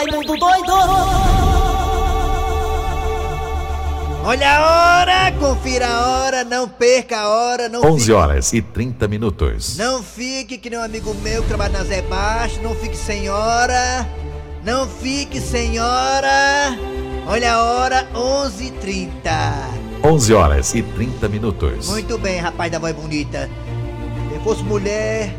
Raimundo doido! Olha a hora, confira a hora, não perca a hora, não 11 fique, horas e 30 minutos. não fique que nem um amigo meu que trabalha na Zé Baixo, não fique sem hora, não fique sem hora. Olha a hora, 11h30. 11 horas e 30 minutos. Muito bem, rapaz da voz bonita. Se fosse mulher,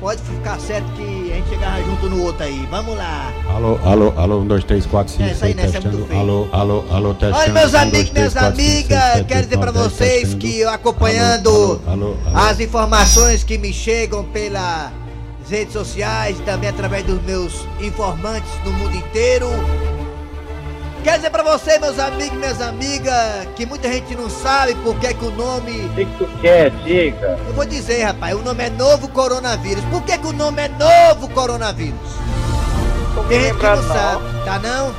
pode ficar certo que gente chegava junto no outro aí. Vamos lá. Alô, alô, alô, um, dois, três, quatro, cinco, É, isso aí, seis, né? Isso é muito testando. feio. Alô, alô, alô, testando. Olha, meus amigos, minhas quatro, cinco, amigas, seis, quero dizer dez, vocês testando. que eu acompanhando Alô, alô, alô, alô. as informações que me chegam pelas redes sociais também através dos meus informantes no mundo inteiro. Quero dizer pra você, meus amigos e minhas amigas, que muita gente não sabe por que, que o nome. O que, que tu quer? Diga. Eu vou dizer, rapaz, o nome é Novo Coronavírus. Por que, que o nome é Novo Coronavírus? Tem gente que lembrando, não sabe, tá não?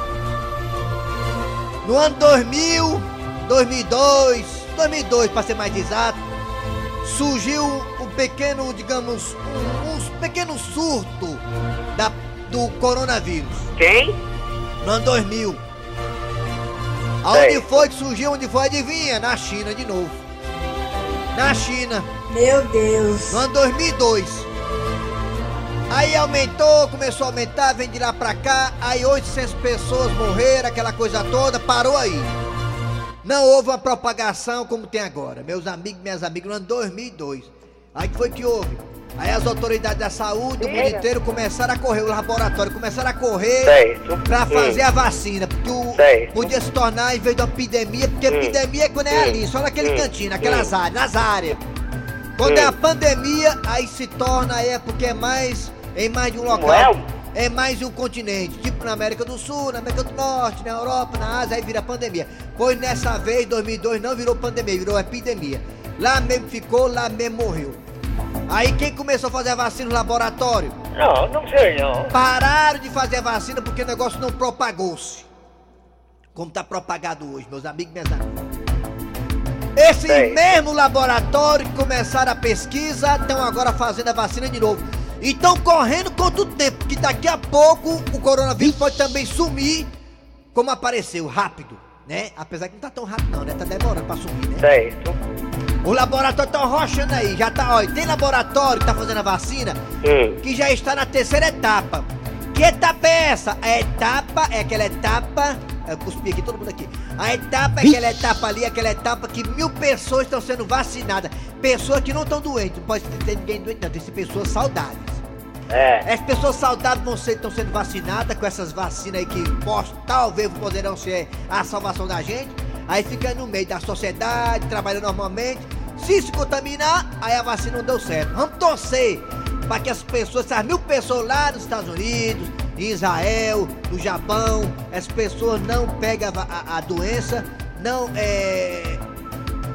No ano 2000, 2002, 2002 para ser mais exato, surgiu um pequeno, digamos, um, um pequeno surto da, do coronavírus. Quem? No ano 2000. Aonde foi que surgiu? Onde foi? Adivinha? Na China de novo. Na China. Meu Deus. No ano 2002. Aí aumentou, começou a aumentar, vem de lá pra cá, aí 800 pessoas morreram, aquela coisa toda, parou aí. Não houve uma propagação como tem agora. Meus amigos, minhas amigas, no ano 2002. Aí que foi que houve? Aí as autoridades da saúde do mundo inteiro começaram a correr, o laboratório começaram a correr Certo. pra fazer Hum. a vacina, porque o, Certo. podia se tornar, em vez de uma epidemia, porque Hum. epidemia é quando é Hum. ali, só naquele Hum. cantinho, naquelas Hum. áreas, nas áreas. Quando é Hum. a pandemia, aí se torna, é porque é mais em mais de um local. É mais de um continente, tipo na América do Sul, na América do Norte, na Europa, na Ásia, aí vira pandemia. Pois nessa vez, 2002, não virou pandemia, virou epidemia. Lá mesmo ficou, lá mesmo morreu. Aí quem começou a fazer a vacina no laboratório? Não, não sei não. Pararam de fazer a vacina porque o negócio não propagou-se. Como tá propagado hoje, meus amigos e minhas amigas. Esse Sei. mesmo laboratório que começaram a pesquisa estão agora fazendo a vacina de novo. E estão correndo contra o tempo, que daqui a pouco o coronavírus pode também sumir como apareceu, rápido, né? Apesar que não tá tão rápido não, né? Tá demorando pra sumir, né? Certo. O laboratório tá rochando aí, já tá, olha, tem laboratório que tá fazendo a vacina Hum. que já está na terceira etapa. Que etapa é essa? A etapa é aquela etapa. Eu cuspi aqui, todo mundo aqui. A etapa é aquela etapa ali, aquela etapa que mil pessoas estão sendo vacinadas. Pessoas que não estão doentes. Não pode ter ninguém doente, não. Tem que ser pessoas saudáveis. É. As pessoas saudáveis vão ser, estão sendo vacinadas com essas vacinas aí que post, talvez poderão ser a salvação da gente. Aí fica no meio da sociedade, trabalhando normalmente. Se se contaminar, aí a vacina não deu certo. Vamos torcer para que as pessoas, essas mil pessoas lá nos Estados Unidos, em Israel, no Japão, as pessoas não peguem a, a- a doença, não é,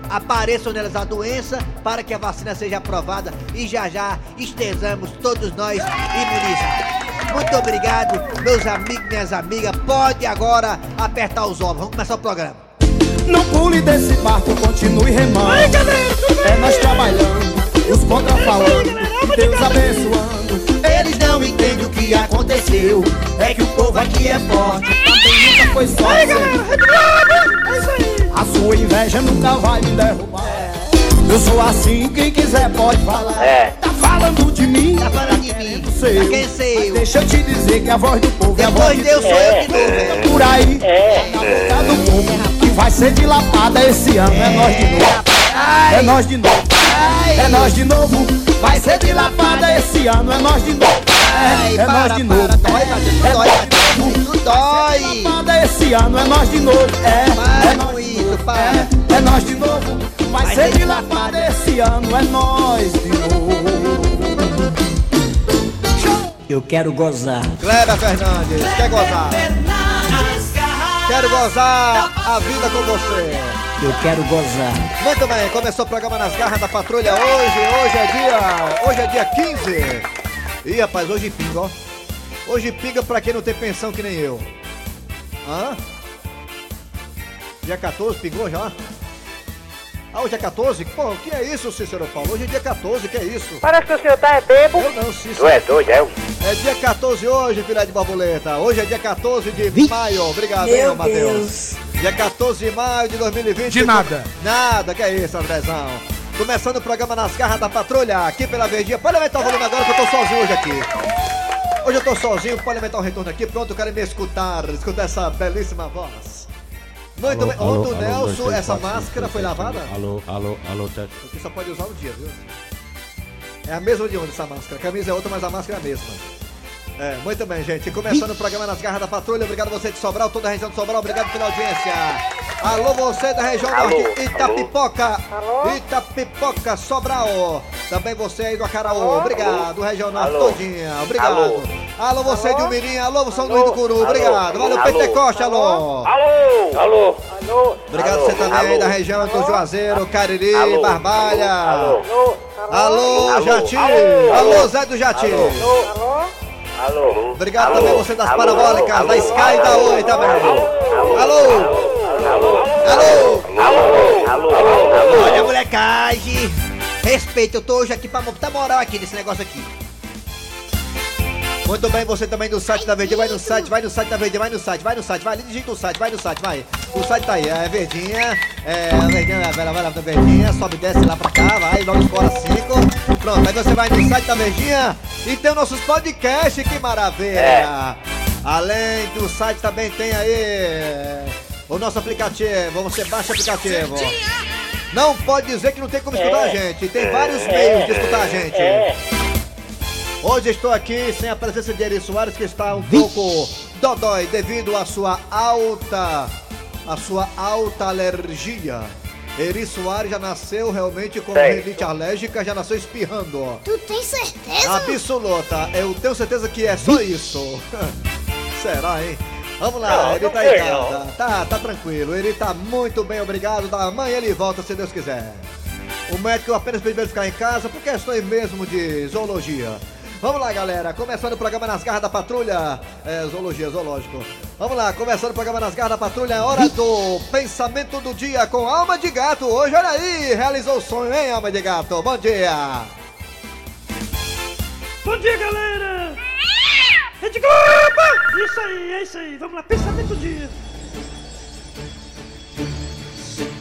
apareçam nelas a doença para que a vacina seja aprovada e já já estejamos todos nós imunizados. Muito obrigado, meus amigos, minhas amigas. Pode agora apertar os ovos. Vamos começar o programa. Não pule desse barco, continue remando. É nós trabalhando, os contra falando, e Deus abençoando. Eles não entendem o que aconteceu. É que o povo aqui é forte. Também nunca foi só seu. A sua inveja nunca vai me derrubar. Eu sou assim, quem quiser pode falar. É. Tá falando de mim? Tá falando de mim. Sei Tá eu. quem sei eu? Deixa eu te dizer que a voz do povo é a voz Depois de Deus sou eu de novo. velho. Por aí, É. na boca do povo, vai ser dilatada esse ano. É nós de novo. É nós de novo. É nós de novo. Vai ser dilatada esse ano. É nós de novo. Ai, É, é nós de novo. dói, É dói, nós de Matheus. novo. Isso dói. Dilatada esse ano. É nós de novo. É. É nós de novo. É, é nós de novo. Vai ser dilatada esse ano. É nós de novo. Eu quero gozar. Kleber Fernandes, quer gozar? Quero gozar a vida com você. Eu quero gozar. Muito bem, começou o programa Nas Garras da Patrulha hoje. Hoje é dia. Hoje é dia 15. Ih, rapaz, hoje pinga, ó. Hoje pinga pra quem não tem pensão que nem eu. Hã? Dia 14, pingou já? Ah, hoje é 14? Pô, o que é isso, Cícero Paulo? Hoje é dia 14, que é isso? Parece que o senhor tá é bebo. Eu não, Tu Cícero. é doido, é? É dia 14 hoje, filha de borboleta. Hoje é dia 14 de Vixe. maio. Obrigado, Meu hein, Matheus. Deus. Dia 14 de maio de 2020. De nada. Nada, que é isso, Andrezão. Começando o programa nas garras da patrulha, aqui pela Verdinha. Pode aumentar o volume agora que eu tô sozinho hoje aqui. Hoje eu tô sozinho, pode aumentar o retorno aqui. Pronto, eu quero me escutar, escutar essa belíssima voz. Muito bem. Alô, Ontem o Nelson, dois, três, essa máscara foi lavada? Alô, alô, alô, teste. Porque só pode usar um dia, viu? É a mesma de onde essa máscara. A camisa é outra, mas a máscara é a mesma. É, muito bem, gente. Começando o programa nas garras da patrulha. Obrigado você de Sobral, toda a região de Sobral. Obrigado pela audiência. Alô, você da região Alô, norte, Itapipoca. Alô? Itapipoca, Sobral. Também você aí do Acaraú. Obrigado, região norte Alô? todinha. Obrigado. Alô? Você Alô? de Umirim. Alô, São Alô? Luís do Curu. Obrigado. Valeu, Alô? Pentecoste. Alô. Alô! Alô! Alô! Obrigado Alô? você também da região do Juazeiro, Cariri, Alô? Barbalha. Alô? Alô, Alô? Jati! Alô? Zé do Jati! Alô? Alô? Obrigado Alô? também você das Alô? parabólicas, Alô? da Sky e da Oi também. Alô? Alô! Alô? Alô! Alô? Alô? Alô? Olha, molecagem! Respeita, eu tô hoje aqui pra botar moral aqui nesse negócio aqui. Muito bem, você também no site da Verdinha, vai no site, vai no site da Verdinha, vai no site, vai no site, vai ali, digita o site, vai no site, vai. O site tá aí, é Verdinha, é a Verdinha, vai lá, vai lá da Verdinha, sobe e desce lá pra cá, vai, logo fora 5. Pronto, aí você vai no site da Verdinha e tem os nossos podcasts, que maravilha! Além do site também tem aí é, o nosso aplicativo, você baixa o aplicativo. Não pode dizer que não tem como escutar a gente, tem vários meios de escutar a gente. É. Hoje estou aqui sem a presença de Eri Soares, que está um pouco dodói devido à sua alta, a sua alta alergia. Eri Soares já nasceu realmente com Certo. rinite alérgica, já nasceu espirrando. ó. Tu tem certeza? Absoluta, eu tenho certeza que é só isso. Será, hein? Vamos lá, Não, ele tá em casa. Tá, tá tranquilo, ele tá muito bem, obrigado. Da amanhã ele volta, se Deus quiser. O médico apenas pediu ele ficar em casa por questões mesmo de zoologia. Vamos lá, galera. Começando o programa Nas Garras da Patrulha. É, zoologia, zoológico. Vamos lá, começando o programa Nas Garras da Patrulha. É hora do pensamento do dia com Alma de Gato. Hoje, olha aí, realizou o sonho, hein, Alma de Gato? Bom dia. Bom dia, galera! Rede Globo! Isso aí, é isso aí. Vamos lá, pensamento do dia.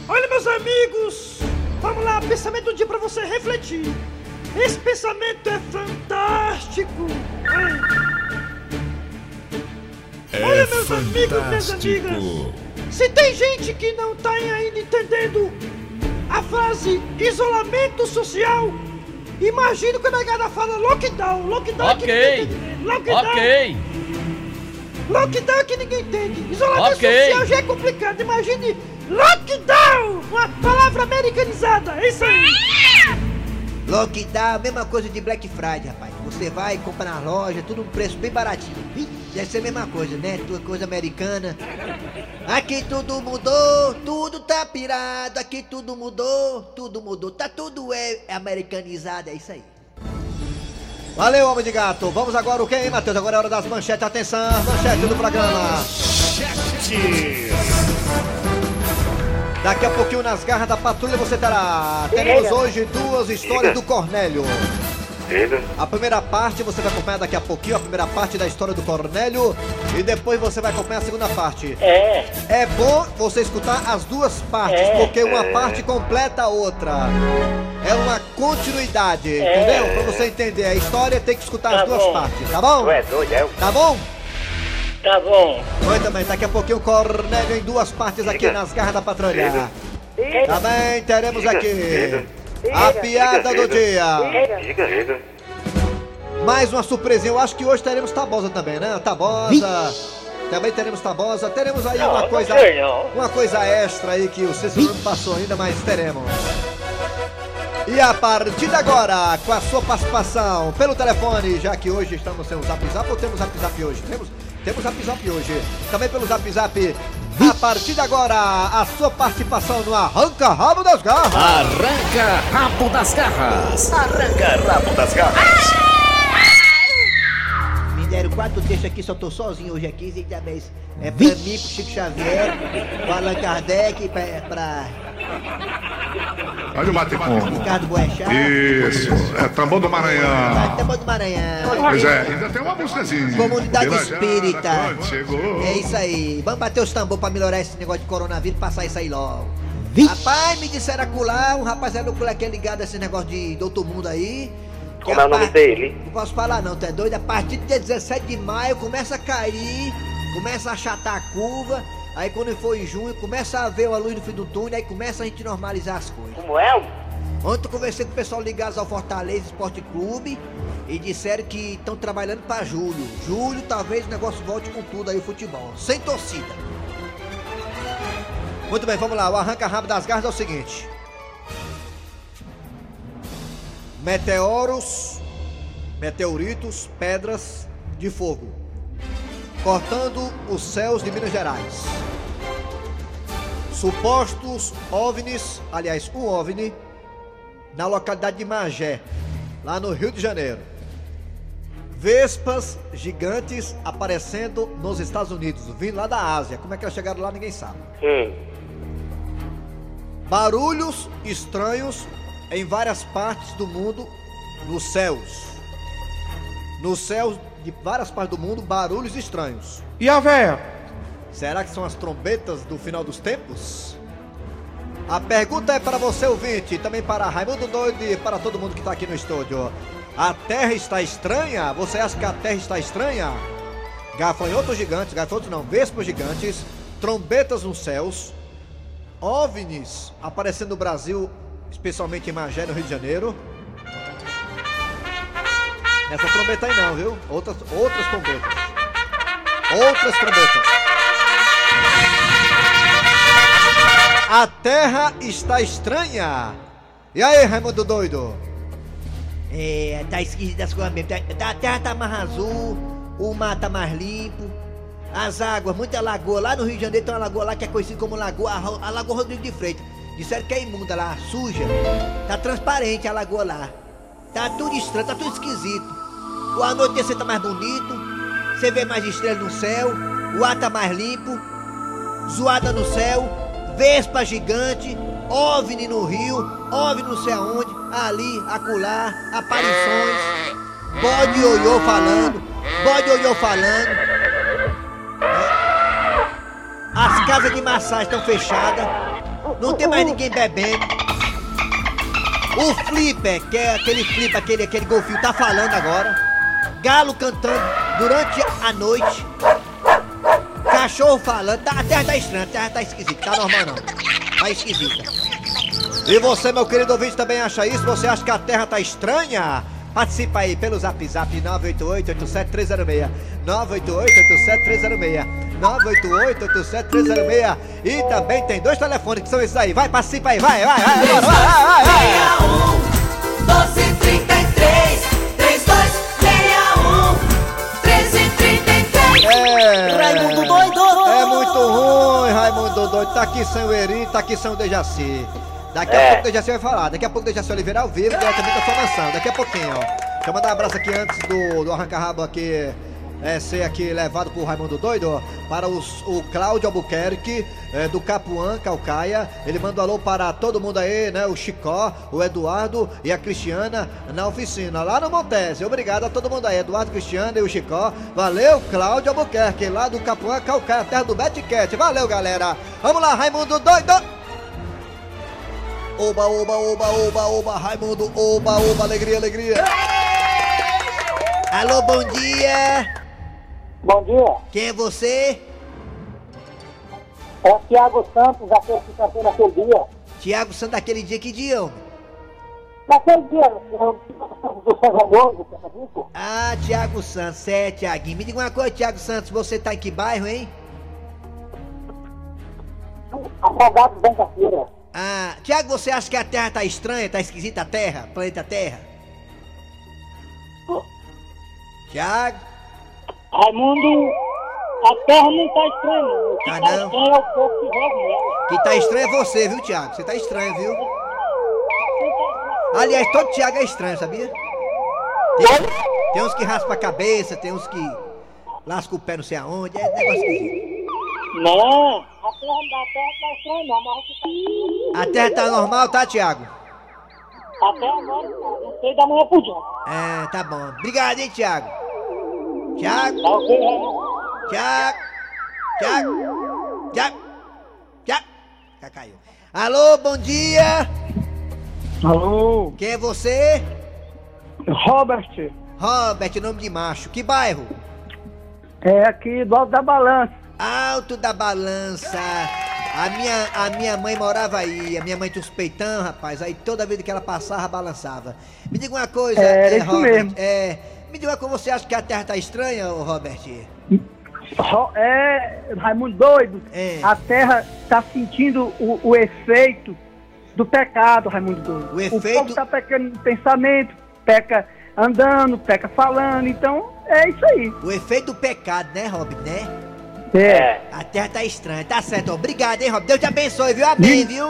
Olha, meus amigos, vamos lá, pensamento do dia pra você refletir. Esse pensamento é fantástico. É. Olha, meus amigos, minhas amigas, se tem gente que não tá ainda entendendo a frase isolamento social, imagina quando a negada fala lockdown. Lockdown é que ninguém entende. Lockdown. Ok. Lockdown é que ninguém entende. Isolamento Ok. social já é complicado. Imagine lockdown, uma palavra americanizada. É isso aí. Lockdown, mesma coisa de Black Friday, rapaz. Você vai comprar na loja, tudo um preço bem baratinho. Ih, Deve ser a mesma coisa, né? Tua coisa americana. Aqui tudo mudou, tudo tá pirado. Aqui tudo mudou, tudo mudou. Tá tudo é, é americanizado, é isso aí. Valeu, homem de gato. Vamos agora o que, hein, Matheus? Agora é hora das manchetes. Atenção, manchete do programa. Daqui a pouquinho nas garras da patrulha você terá. Teremos hoje duas histórias do Cornélio. A primeira parte você vai acompanhar daqui a pouquinho, a primeira parte da história do Cornélio. E depois você vai acompanhar a segunda parte. É. É bom você escutar as duas partes, É. porque uma parte completa a outra. É uma continuidade, entendeu? Pra você entender a história, tem que escutar as Tá duas bom. partes, tá bom? É doido, é? Tá bom? Tá bom. Muito bem, daqui a pouquinho o Cornélio em duas partes aqui nas garras da patrulha. Também teremos aqui a piada do dia. Diga, diga. Mais uma surpresinha, eu acho que hoje teremos Tabosa também, né? Tabosa. Também teremos Tabosa. Teremos aí Não, uma não coisa. sei, não. Uma coisa extra aí que o Cícero não passou ainda, mas teremos. E a partir de agora, com a sua participação pelo telefone, já que hoje estamos sem o Zap Zap, ou temos Zap Zap hoje? Temos, temos Zap Zap hoje. Também pelo Zap Zap. A partir de agora, a sua participação no Arranca Rabo das Garras. Arranca rabo das garras. Me deram quatro textos aqui, só tô sozinho hoje aqui, bem. É pra mim, pro Chico Xavier, pro Allan Kardec, pra, pra Olha o bate-com. Ricardo Boechat. Isso, é Tambor do Maranhão. Tambor do Maranhão. Pois é, ainda tem uma músicazinha. Comunidade Espírita. Chegou. É isso aí. Vamos bater os tambores pra melhorar esse negócio de coronavírus, passar isso aí logo. Rapaz, me disseram acular, um rapaziada acular que é ligado a esse negócio de, do outro mundo aí. Como é o nome dele? Não posso falar não, tu é doido? A partir do dia 17 de maio começa a cair, começa a achatar a curva, aí quando for em junho começa a ver a luz no fim do túnel, aí começa a gente normalizar as coisas. Como é? Ontem eu conversei com o pessoal ligado ao Fortaleza Esporte Clube e disseram que estão trabalhando para julho. Julho talvez o negócio volte com tudo aí o futebol, sem torcida. Muito bem, vamos lá. O arranca rabo das garras é o seguinte: meteoros, meteoritos, pedras de fogo cortando os céus de Minas Gerais. Supostos OVNIs, aliás, um OVNI na localidade de Magé, lá no Rio de Janeiro. Vespas gigantes aparecendo nos Estados Unidos, vindo lá da Ásia. Como é que elas chegaram lá, ninguém sabe. Hum. Barulhos estranhos em várias partes do mundo, nos céus. Nos céus de várias partes do mundo, barulhos estranhos. E a véia? Será que são as trombetas do final dos tempos? A pergunta é para você, ouvinte, e também para Raimundo Doido e para todo mundo que está aqui no estúdio. A Terra está estranha? Você acha que a Terra está estranha? Gafanhotos gigantes, gafanhotos não, vespas gigantes, trombetas nos céus, OVNIs aparecendo no Brasil, especialmente em Magé, no Rio de Janeiro. Nessa trombeta aí não, viu? Outras, outras trombetas. Outras trombetas. A terra está estranha. E aí, Raimundo doido? É, tá esquisita as coisas mesmo. Tá- A terra tá mais azul, o mar tá mais limpo. As águas, muita lagoa. Lá no Rio de Janeiro tem uma lagoa lá que é conhecida como Lagoa, a Lagoa Rodrigo de Freitas. Disseram que é imunda lá, suja. Tá transparente a lagoa lá. Tá tudo estranho, tá tudo esquisito. O anoitecer tá mais bonito. Você vê mais estrelas no céu. O ar tá mais limpo. Zoada no céu. Vespa gigante. OVNI no rio. OVNI não sei aonde. Ali, acolá. Aparições. Bode ioiô falando. Bode ioiô falando. As casas de massagem estão fechadas. Não tem mais ninguém bebendo. O Flipper, que é aquele flipper, aquele, aquele golfinho, tá falando agora. Galo cantando durante a noite. Cachorro falando. Tá- a terra tá estranha, a terra tá esquisita. Tá normal não. Tá esquisita. E você, meu querido ouvinte, também acha isso? Você acha que a terra tá estranha? Participa aí pelo zap zap 988-87306. 988-87306. 988-87306. E também tem dois telefones que são esses aí. Vai, participa aí, vai, vai, vai, vai, vai, vai, vai. 1233 É. Raimundo doido É muito ruim, Raimundo doido. Tá aqui sem o Eri, tá aqui sem o Dejaci. Daqui a É. pouco o Dejaci vai falar. Daqui a pouco o Dejaci Oliveira ao vivo, diretamente da sua mansão. Daqui a pouquinho, ó. Deixa eu mandar um abraço aqui antes do, do arranca-rabo aqui. É, ser aqui levado por Raimundo Doido para os- o Cláudio Albuquerque é, do Capuã, Calcaia. Ele manda um alô para todo mundo aí, né? O Chicó, o Eduardo e a Cristiana na oficina, lá no Montese. Obrigado a todo mundo aí, Eduardo, Cristiana e o Chicó. Valeu, Cláudio Albuquerque, lá do Capuã, Calcaia, terra do Betcat. Valeu, galera. Vamos lá, Raimundo Doido. Oba, oba, oba, oba, oba, Raimundo, oba, oba, alegria, alegria. Alô, bom dia. Bom dia, Quem é você? é o Thiago Santos, aquele que cantou naquele dia. Tiago Santos, daquele dia, que dia, homem? Naquele dia, eu- do São João, do Ah, Tiago Santos, é, Tiaguinho. Me diga uma coisa, Tiago Santos, você tá em que bairro, hein? Afogados Banca Feira. Ah, Tiago, você acha que a Terra tá estranha, tá esquisita a Terra, planeta Terra? Tiago? Raimundo, a terra não tá estranha, não. O que Tá tá não? estranho é o povo que joga nela. Que tá estranho é você, viu, Tiago? Você tá estranho, viu? Aliás, todo Tiago é estranho, sabia? Tem, tem uns que raspam a cabeça, tem uns que lascam o pé não sei aonde, é negócio esquisito. Não, a terra da terra tá estranha não, mas o que tá A terra tá normal, tá, Tiago? Até agora, não sei da manhã por diante. É, tá bom. Obrigado, hein, Tiago. Raimundo? Tiago, Tiago, Tiago, Tiago. Já caiu. Alô, bom dia. Alô, Quem é você? Robert, Robert, nome de macho. Que bairro? é aqui do Alto da Balança. Alto da Balança. A minha, a minha mãe morava aí. A minha mãe tinha uns peitão, rapaz. Aí toda vez que ela passava, balançava. Me diga uma coisa, É, é, Robert. mesmo. É, me diga coisa, você acha que a Terra tá estranha, Robert? Ro- É, Raimundo doido, É. a Terra tá sentindo o, o efeito do pecado, Raimundo doido. O efeito- povo tá pecando no pensamento, peca andando, peca falando, então é isso aí. O efeito do pecado, né, Robert, né? É. A Terra tá estranha, tá certo. Obrigado, hein, Robert. Deus te abençoe, viu? Amém, viu?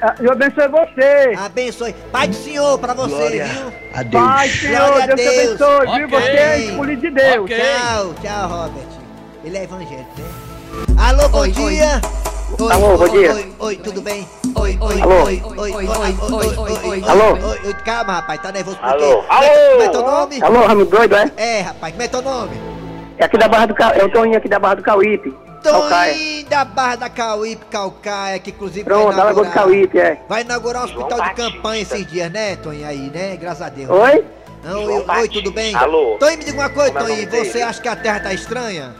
Ah, Eu abençoe você. Abençoe. Pai do Senhor pra você, viu? Pai, Senhor, Glória a Deus, te Deus. abençoe, viu? Ok. Você é escolhido de Deus. Tchau, tchau, Robert. Ele é evangélico, né? Alô, bom dia. Oi, Alô, oi, bom dia. Oi, oi, tudo bem? Oi, oi, Alô. oi, oi, oi, oi, oi, oi, oi, Alô. oi, oi, calma, rapaz, tá nervoso por Alô. quê? Alô. Como é teu nome? Alô, Raimundo doido, é? É, rapaz, como é teu nome? É aqui da Barra do Ca... Eu tô indo aqui da Barra do Cauípe. Toninho da Barra da Cauípe, Calcaia, que inclusive Pronto, vai da Lagoa do inaugurar, Cauípe, é. vai inaugurar um hospital João de campanha Batista. esses dias, né, Toninho, aí, né? Graças a Deus. Oi? Não, João oi, tudo bem? Alô. Toninho, me diga uma coisa, é o Toninho, você dele? acha que a Terra tá estranha?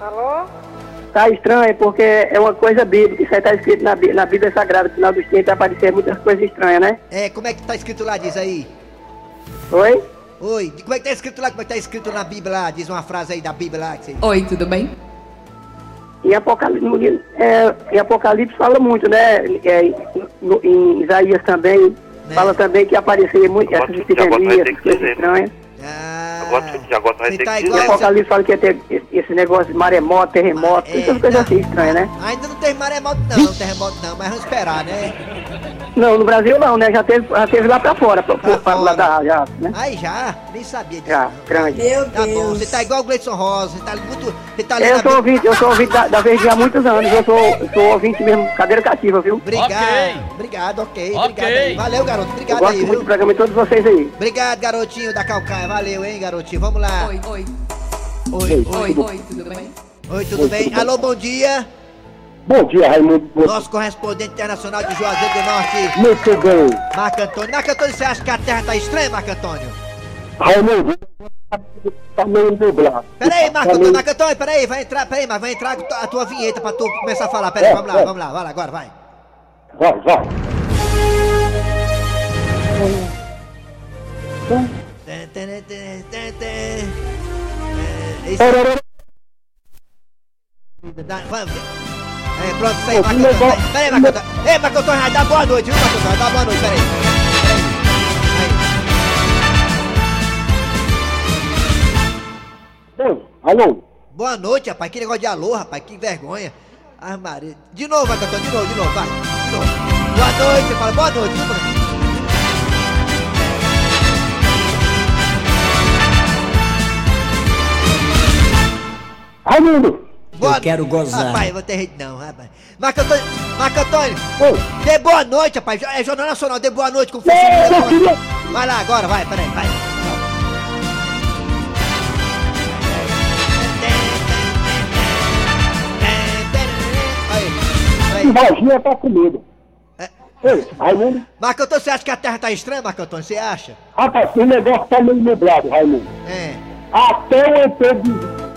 Tá estranho porque é uma coisa bíblica. Isso aí tá escrito na, na Bíblia Sagrada. No final dos tempos vai aparecer muitas coisas estranhas, né? É, como é que tá escrito lá, diz aí? Oi? Oi, como é que tá escrito lá? Como é que tá escrito na Bíblia lá? Diz uma frase aí da Bíblia lá. Que você... Oi, tudo bem? Em Apocalipse, é, em Apocalipse fala muito, né? É, no- em Isaías também. Né? Fala também que apareceria muito coisas dizer. estranhas. Ah, Agora- agora vai ter tá que igual... Apocalipse fala que ia ter esse, negócio de maremoto, terremoto, É, essas coisas não. assim estranhas, né? Ainda não teve maremoto não, não terremoto não, mas vamos esperar, né? Não, no Brasil não, né? Já teve, já teve lá pra fora, pra, Pra pra, lá fora. da, já, né? Aí já, nem sabia disso. Já, grande. Meu Tá bom, você tá igual o Gleison Rosa, você tá muito... Você tá Eu sou ouvinte, eu sou ouvinte da, da Verdinha há muitos anos, eu sou, eu sou ouvinte mesmo, cadeira cativa, viu? Obrigado, Ok. obrigado, ok, Ok. obrigado aí. Valeu, garoto, Eu obrigado gosto aí, muito viu? do programa de todos vocês aí. Obrigado, garotinho da Calcaia, valeu, hein, garotinho, vamos lá. Oi, oi, oi, oi, oi, tudo bem? Oi, tudo bem? Alô, bom dia. Bom dia, Raimundo. Nosso correspondente internacional de Juazeiro do Norte, Muito bem. Marco Antônio. Marco Antônio, você acha que a Terra tá estranha, Marco Antônio? Raimundo, tá meio nublado. Peraí, Marco Tá Antônio, meio- Marco Antônio, peraí, vai entrar, peraí, mas vai entrar a tua vinheta pra tu começar a falar. Peraí, É, vamos lá, é. vamos lá, vai lá, agora, vai. Vai, vai. Tã. É, dá- pronto, isso aí, legal. Peraí, Marco Antônio. Ei, Antônio, vai dar boa noite, viu, Marco Antônio? Dá boa noite, peraí. Bom, alô. Boa noite, rapaz. Que negócio de alô, rapaz. Que vergonha. Ai, Maria. De novo, Marco Antônio, de novo, de novo, vai. De novo. Boa noite, você fala boa noite, viu, Raimundo. Boa Eu quero gozar. Rapaz, eu vou ter jeito não, rapaz. Marco Antônio, Marco Antônio, Oi. dê boa noite, rapaz. É Jornal Nacional, dê boa noite com funcionário. queria... Vai lá agora, vai, peraí, vai. Imagina tá com medo. É. Ei, Raimundo. Marco Antônio, você acha que a Terra tá estranha, Marco Antônio? Você acha? Rapaz, o negócio tá meio nublado, Raimundo. É. Até o ET de,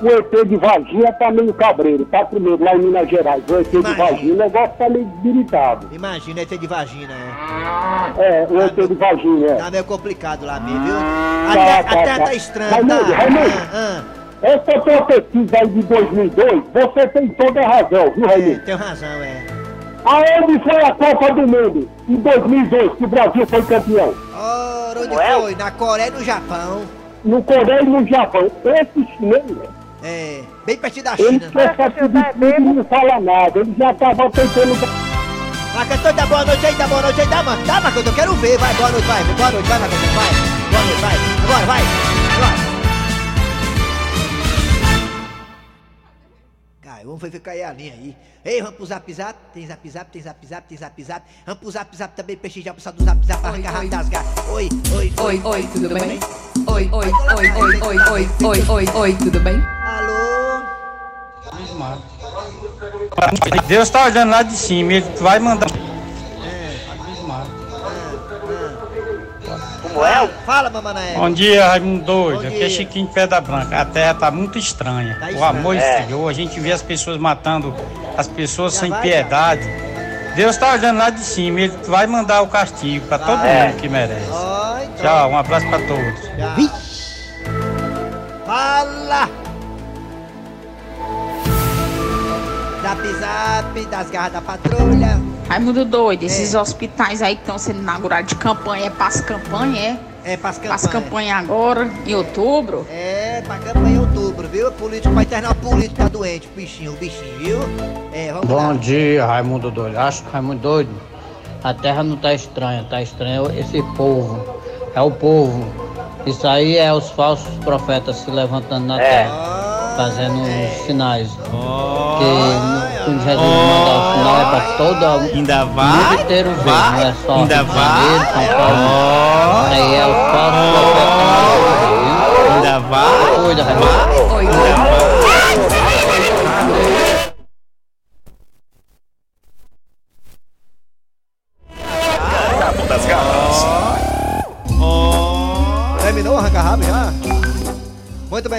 o ET de Varginha tá meio cabreiro, tá medo lá em Minas Gerais. O ET de Imagina. Varginha, o negócio tá meio debilitado. Imagina, ET de vagina, é. É, o ET de Varginha, é. Tá meio complicado lá mesmo, viu? A, Tá, terra, a tá, terra tá. tá estranha, Raimundo, tá? Raimundo. Ah, Essa tua pesquisa aí de 2002, você tem toda a razão, viu, ah, é, Raimundo? tem razão, é. Aonde foi a Copa do Mundo em 2002 que o Brasil foi campeão? Ora, onde é? foi? Na Coreia e no Japão. No Coreia e no Japão. Esse chinês, É, bem pertinho da ele China. quer saber de tudo e não fala nada. Ele já tava tentando... Marco Antônio, dá boa noite aí, dá boa noite aí, dá, mano. Dá, Marco Antônio, eu quero ver. Vai, boa noite, vai. Boa noite, vai, Marco Antônio, vai. Boa noite, vai. Agora, vai. Agora. Caiu. vamos verificar aí a linha aí. Ei, vamos pro zap zap. Tem zap zap, tem zap zap, tem zap zap. Vamos pro zap zap também prestigiar o pessoal do zap zap. Arrancar rápido das garras. Oi, oi, Oi, oi, tudo bem? Oi, oi, oi, oi, oi, oi, oi, oi, oi, tudo bem? Alô? Deus tá olhando lá de cima, ele vai mandar. Como é? Fala, mamãe. Bom dia, Raimundo doido. Bom Aqui é dia. Chiquinho de Pedra Branca. A terra tá muito estranha. Tá o amor É. esfriou, a gente vê as pessoas matando as pessoas Já sem vai, piedade. Deus tá olhando lá de cima, ele vai mandar o castigo pra todo mundo que merece. Então. Tchau, um abraço pra todos. Já. Fala! Zap zap das garras da patrulha. Raimundo doido, esses hospitais aí que estão sendo inaugurados de campanha, é pras campanha, é? É, pras Pras campanhas. campanha agora, em outubro. É, pra campanha em outubro, viu? Político vai internar o político tá doente, o bichinho, o bichinho, viu? É, vamos lá. Bom dia, Raimundo Doido. Acho que Raimundo Doido, a terra não tá estranha, tá estranho esse povo. É o povo. Isso aí é os falsos profetas se levantando na terra, fazendo os sinais. Que quando Jesus mandar o sinal é pra todo Ainda o vai? mundo inteiro ver, Vai? não é só Ainda Janeiro, vai? São Paulo. Isso aí é os falsos profetas. Ainda vai? Cuida, Raimundo. Oi,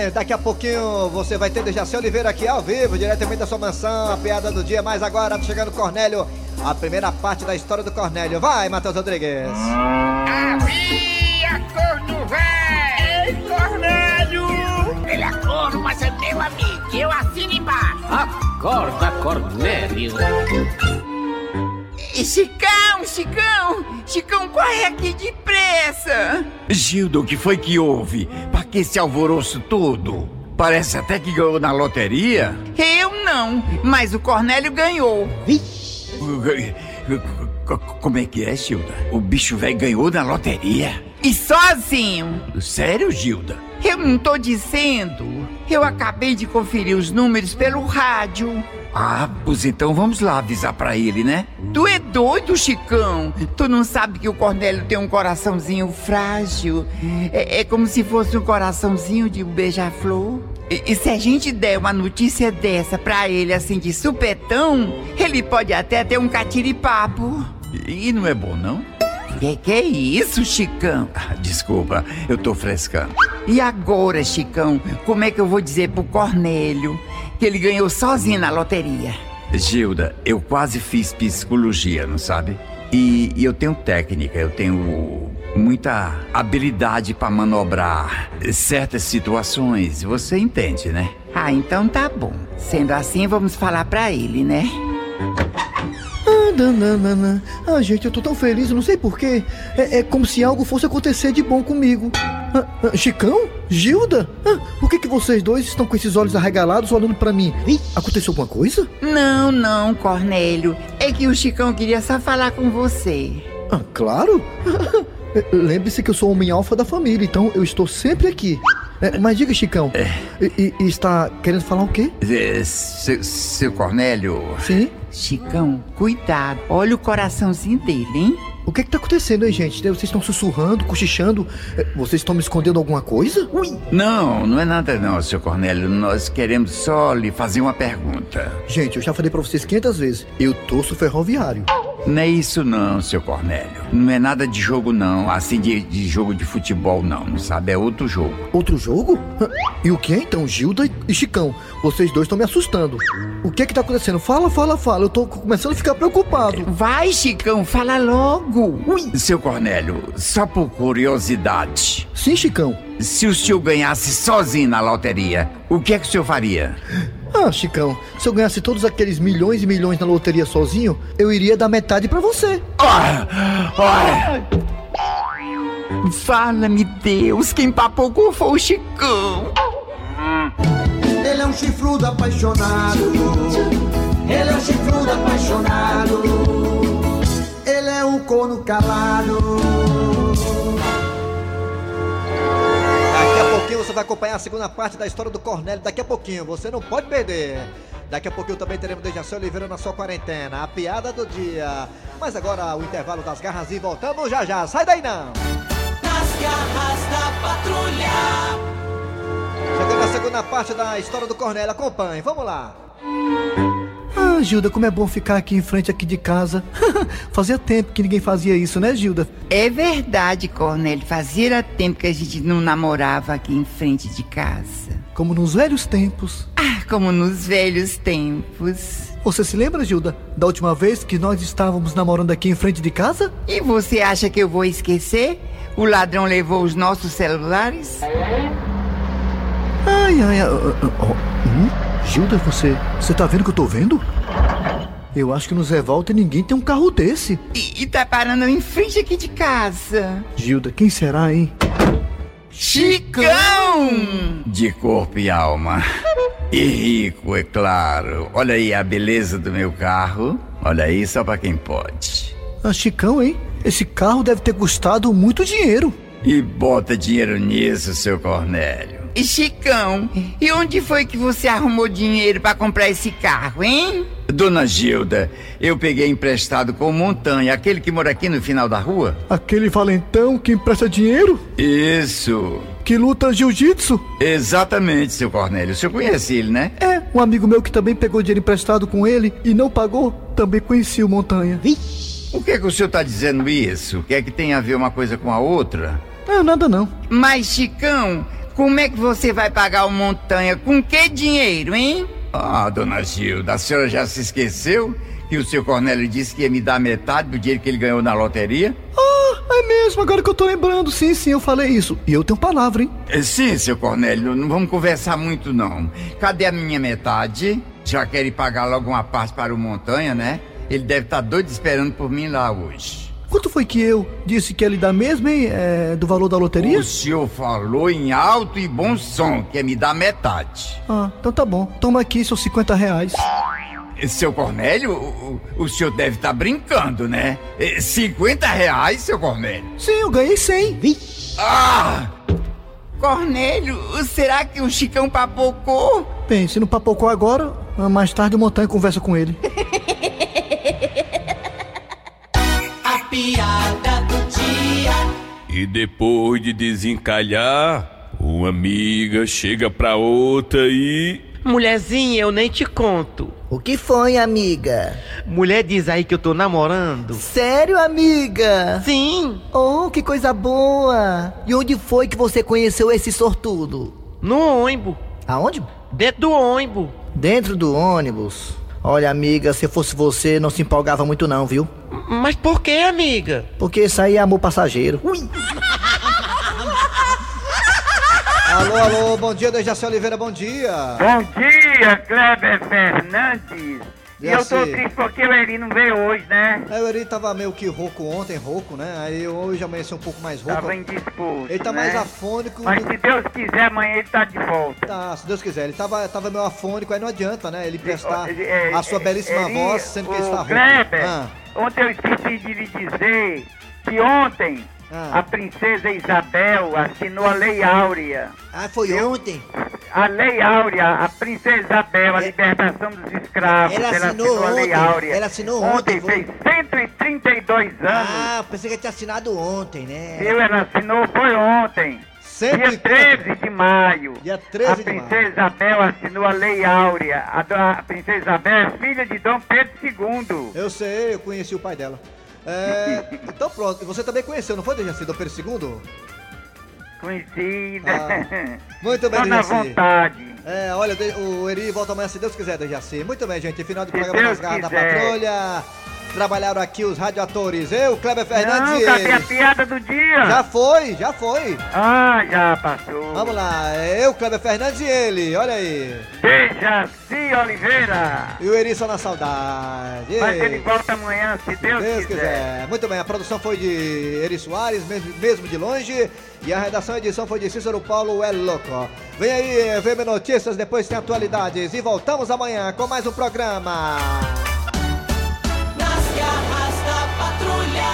bem, daqui a pouquinho você vai ter Dejaci Oliveira aqui ao vivo, diretamente da sua mansão, a piada do dia, mas agora chegando o Cornélio, a primeira parte da história do Cornélio. Vai, Matheus Rodrigues! Havia corno véi! Ei, Cornélio! Ele é corno, mas é meu amigo. Eu assino embaixo. Acorda, Cornélio. Chicão, Chicão! Chicão, corre aqui depressa! Gildo, o que foi que houve? Que esse alvoroço todo? Parece até que ganhou na loteria. Eu não, mas o Cornélio ganhou. Como é que é, Gilda? O bicho velho ganhou na loteria? E sozinho. Sério, Gilda? Eu não tô dizendo. Eu acabei de conferir os números pelo rádio. Ah, pois então vamos lá avisar pra ele, né? Tu é doido, Chicão? Tu não sabe que o Cornélio tem um coraçãozinho frágil? É, é como se fosse um coraçãozinho de um beija-flor. E, e se a gente der uma notícia dessa pra ele, assim, de supetão, ele pode até ter um catiripapo. E não é bom, não? Que que é isso, Chicão? Ah, Desculpa, eu tô frescando. E agora, Chicão, como é que eu vou dizer pro Cornélio que ele ganhou sozinho na loteria? Gilda, eu quase fiz psicologia, não sabe? E, e eu tenho técnica, eu tenho muita habilidade pra manobrar certas situações. Você entende, né? Ah, então tá bom. Sendo assim, vamos falar pra ele, né? Ah, nananana. Ah, gente, eu tô tão feliz, não sei porquê. É, é como se algo fosse acontecer de bom comigo. Ah, ah, Chicão? Gilda? Ah, por que, que vocês dois estão com esses olhos arregalados olhando pra mim? Aconteceu alguma coisa? Não, não, Cornélio. É que o Chicão queria só falar com você. Ah, claro. Lembre-se que eu sou o homem alfa da família, então eu estou sempre aqui. É, mas diga, Chicão, e, e- e está querendo falar o quê? É, seu, seu Cornélio. Sim? Chicão, cuidado. Olha o coraçãozinho dele, hein? O que é que tá acontecendo aí, gente? Vocês estão sussurrando, cochichando? É, Vocês estão me escondendo alguma coisa? Ui! Não, não é nada não, seu Cornélio. Nós queremos só lhe fazer uma pergunta. Gente, eu já falei pra vocês 500 vezes. Eu torço ferroviário. Não é isso não, seu Cornélio. Não é nada de jogo não, assim de, de jogo de futebol não, não sabe? É outro jogo. Outro jogo? E o que é então, Gilda e Chicão? Vocês dois estão me assustando. O que é que tá acontecendo? Fala, fala, fala. Eu tô começando a ficar preocupado. Vai, Chicão, fala logo. Ui! Seu Cornélio, só por curiosidade. Sim, Chicão. Se o senhor ganhasse sozinho na loteria, o que é que o senhor faria? Ah, Chicão, se eu ganhasse todos aqueles milhões e milhões na loteria sozinho, eu iria dar metade pra você. Olha, olha. Fala-me, Deus, quem papocou foi o Chicão. Ele é um chifrudo apaixonado. Ele é um chifrudo apaixonado. Ele é um corno calado. A pouquinho você vai acompanhar a segunda parte da história do Cornélio. Daqui a pouquinho, você não pode perder. Daqui a pouquinho também teremos Dejaci Oliveira na sua quarentena, a piada do dia. Mas agora o intervalo das garras e voltamos já já. Sai daí não! Nas garras da patrulha. Chegando na segunda parte da história do Cornélio, acompanhe, vamos lá. Ah, Gilda, como é bom ficar aqui em frente aqui de casa. Fazia tempo que ninguém fazia isso, né, Gilda? É verdade, Cornélio. Fazia tempo que a gente não namorava aqui em frente de casa. Como nos velhos tempos. Ah, como nos velhos tempos. Você se lembra, Gilda, da última vez que nós estávamos namorando aqui em frente de casa? E você acha que eu vou esquecer? O ladrão levou os nossos celulares? Ai, ai, ai. oh, oh, hum? Gilda, você. Você tá vendo o que eu tô vendo? Eu acho que no Zé Walter ninguém tem um carro desse. E, e tá parando em frente aqui de casa. Gilda, quem será, hein? Chicão! De corpo e alma. E rico, é claro. Olha aí a beleza do meu carro. Olha aí, só pra quem pode. Ah, Chicão, hein? Esse carro deve ter custado muito dinheiro. E bota dinheiro nisso, seu Cornélio. E Chicão, e onde foi que você arrumou dinheiro pra comprar esse carro, hein? Dona Gilda, eu peguei emprestado com o Montanha, aquele que mora aqui no final da rua. Aquele valentão que empresta dinheiro? Isso. Que luta jiu-jitsu? Exatamente, seu Cornélio. O senhor conhece ele, né? É, um amigo meu que também pegou dinheiro emprestado com ele e não pagou, também conheci o Montanha. Por que, que o senhor tá dizendo isso? Quer que tenha a ver uma coisa com a outra? Ah, nada não. Mas, Chicão, como é que você vai pagar o Montanha? Com que dinheiro, hein? Ah, dona Gilda, a senhora já se esqueceu que o seu Cornélio disse que ia me dar metade do dinheiro que ele ganhou na loteria? Ah, é mesmo, agora que eu tô lembrando. Sim, sim, eu falei isso. E eu tenho palavra, hein? É, Sim, seu Cornélio, não vamos conversar muito, não. Cadê a minha metade? Já quer pagar logo uma parte para o Montanha, né? Ele deve estar doido esperando por mim lá hoje. Quanto foi que eu disse que ia lhe dar mesmo, hein? É, do valor da loteria? O senhor falou em alto e bom som, que é me dar metade. Ah, então tá bom. Toma aqui seus 50 reais. Seu Cornélio, o, o- o senhor deve estar brincando, né? Eh, 50 reais, seu Cornélio? Sim, eu ganhei 100. Ah! Cornélio, será que o Chicão papocou? Bem, se não papocou agora, mais tarde o Montanha conversa com ele. piada do dia. E depois de desencalhar, uma amiga chega pra outra e. Mulherzinha, eu nem te conto. O que foi, amiga? Mulher diz aí que eu tô namorando. Sério, amiga? Sim. Oh, que coisa boa! E onde foi que você conheceu esse sortudo? No ônibus. Aonde? Dentro do ônibus. Dentro do ônibus. Olha, amiga, se fosse você, não se empolgava muito não, viu? Mas por que, amiga? Porque isso aí é amor passageiro. Alô, alô, bom dia, Dejaci Oliveira, bom dia. Bom dia, Kleber Fernandes. E eu tô triste porque o Eri não veio hoje, né? É, o Eri tava meio que rouco ontem, rouco, né? Aí hoje amanheceu um pouco mais rouco. Tava indisposto. Ele tá né? mais afônico. Mas do- se Deus quiser, amanhã ele tá de volta. Tá, se Deus quiser. Ele tava, tava meio afônico, aí não adianta, né? Ele prestar É, a sua é, belíssima Eri, voz, sendo que ele está rouco. Kleber, Ah, ontem eu esqueci de lhe dizer que ontem Ah. a princesa Isabel assinou a Lei Áurea. Ah, foi ontem? A Lei Áurea, a princesa Isabel, a libertação dos escravos. Ela assinou a Lei ontem. Áurea. Ela assinou ontem, foi? fez 132 anos. Ah, pensei que tinha assinado ontem, né? Viu? Ela assinou foi ontem. Sempre Dia 13 de maio. Dia 13 a de princesa Isabel assinou a Lei Áurea. A, a princesa Isabel é filha de Dom Pedro II. Eu sei, eu conheci o pai dela. É, então pronto, você também conheceu, não foi, Dejaci, Dom Pedro II? Conhecida. Ah, muito bem, Tô na Dejaci. vontade. É, olha, o Eri volta amanhã se Deus quiser, Dejaci. Muito bem, gente, final do Se programa Deus nas garras da patrulha. Trabalharam aqui os radioatores. Eu, Kleber Fernandes Não, cadê a piada do dia? Já foi, já foi. Ah, já passou. Vamos lá, eu, Kleber Fernandes e ele, olha aí. Dejaci Oliveira. E o Eri só na saudade. Mas Ei. ele volta amanhã, se Deus, Deus quiser. quiser. Muito bem, a produção foi de Eri Soares, mesmo, mesmo de longe. E a redação e edição foi de Cícero Paulo é louco. Vem aí, VM Notícias, depois tem atualidades. E voltamos amanhã com mais um programa.